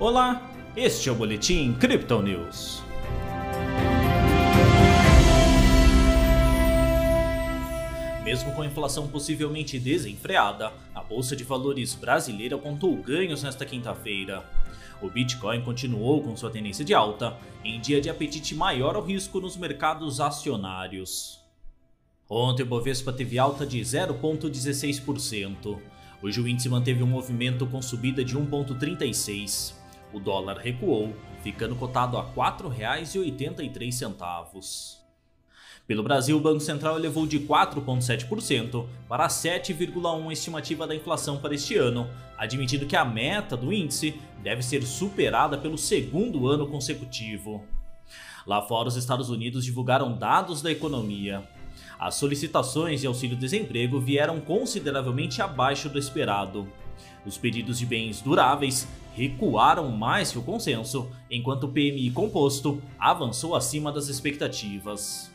Olá, este é o Boletim Crypto News. Mesmo com a inflação possivelmente desenfreada, a Bolsa de Valores brasileira apontou ganhos nesta quinta-feira. O Bitcoin continuou com sua tendência de alta, em dia de apetite maior ao risco nos mercados acionários. Ontem o Bovespa teve alta de 0,16%. Hoje o índice manteve um movimento com subida de 1,36. O dólar recuou, ficando cotado a R$ 4,83. Pelo Brasil, o Banco Central elevou de 4,7% para 7,1% a estimativa da inflação para este ano, admitindo que a meta do índice deve ser superada pelo segundo ano consecutivo. Lá fora, os Estados Unidos divulgaram dados da economia. As solicitações de auxílio-desemprego vieram consideravelmente abaixo do esperado. Os pedidos de bens duráveis recuaram mais que o consenso, enquanto o PMI composto avançou acima das expectativas.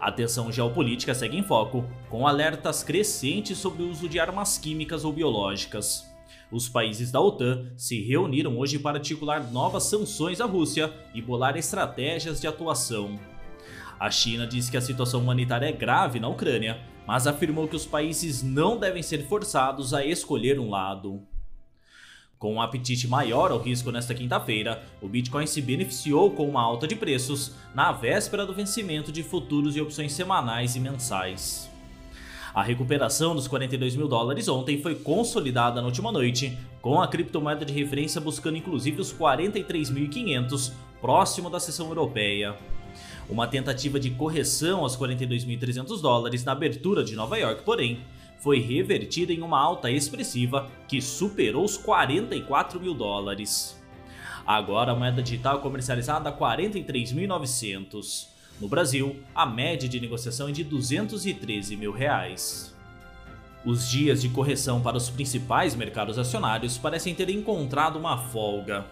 A tensão geopolítica segue em foco, com alertas crescentes sobre o uso de armas químicas ou biológicas. Os países da OTAN se reuniram hoje para articular novas sanções à Rússia e bolar estratégias de atuação. A China disse que a situação humanitária é grave na Ucrânia, mas afirmou que os países não devem ser forçados a escolher um lado. Com um apetite maior ao risco nesta quinta-feira, o Bitcoin se beneficiou com uma alta de preços na véspera do vencimento de futuros e opções semanais e mensais. A recuperação dos 42 mil dólares ontem foi consolidada na última noite, com a criptomoeda de referência buscando inclusive os 43.500 próximo da seção europeia. Uma tentativa de correção aos 42.300 dólares na abertura de Nova York, porém, foi revertida em uma alta expressiva que superou os 44 mil dólares. Agora a moeda digital é comercializada a 43.900. No Brasil, a média de negociação é de 213 mil reais. Os dias de correção para os principais mercados acionários parecem ter encontrado uma folga.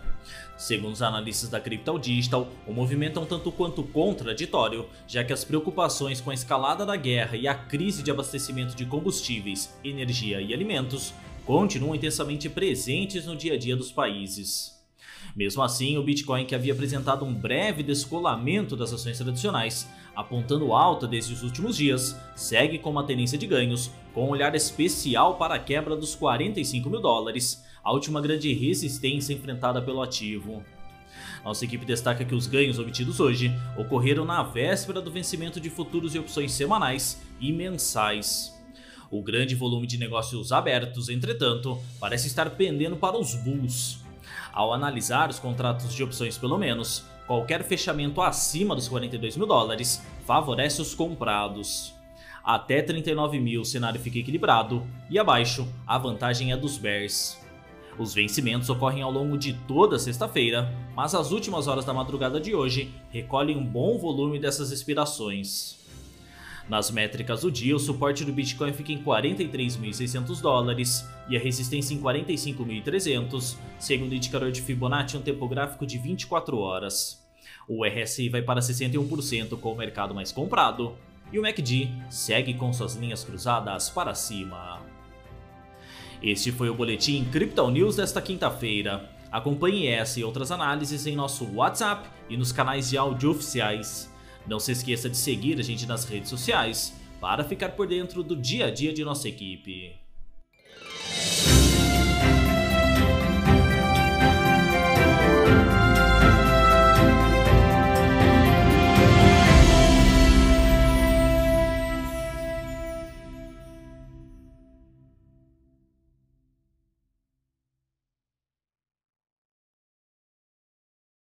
Segundo os analistas da Crypto Digital, o movimento é um tanto quanto contraditório, já que as preocupações com a escalada da guerra e a crise de abastecimento de combustíveis, energia e alimentos continuam intensamente presentes no dia a dia dos países. Mesmo assim, o Bitcoin, que havia apresentado um breve descolamento das ações tradicionais, apontando alta desde os últimos dias, segue com uma tendência de ganhos, com um olhar especial para a quebra dos 45 mil dólares, a última grande resistência enfrentada pelo ativo. Nossa equipe destaca que os ganhos obtidos hoje ocorreram na véspera do vencimento de futuros e opções semanais e mensais. O grande volume de negócios abertos, entretanto, parece estar pendendo para os bulls. Ao analisar os contratos de opções pelo menos, qualquer fechamento acima dos 42 mil dólares favorece os comprados. Até 39 mil o cenário fica equilibrado e abaixo a vantagem é dos bears. Os vencimentos ocorrem ao longo de toda sexta-feira, mas as últimas horas da madrugada de hoje recolhem um bom volume dessas expirações. Nas métricas do dia, o suporte do Bitcoin fica em 43.600 dólares e a resistência em 45.300, segundo o indicador de Fibonacci um tempo gráfico de 24 horas. O RSI vai para 61% com o mercado mais comprado, e o MACD segue com suas linhas cruzadas para cima. Este foi o Boletim Crypto News desta quinta-feira. Acompanhe essa e outras análises em nosso WhatsApp e nos canais de áudio oficiais. Não se esqueça de seguir a gente nas redes sociais para ficar por dentro do dia a dia de nossa equipe.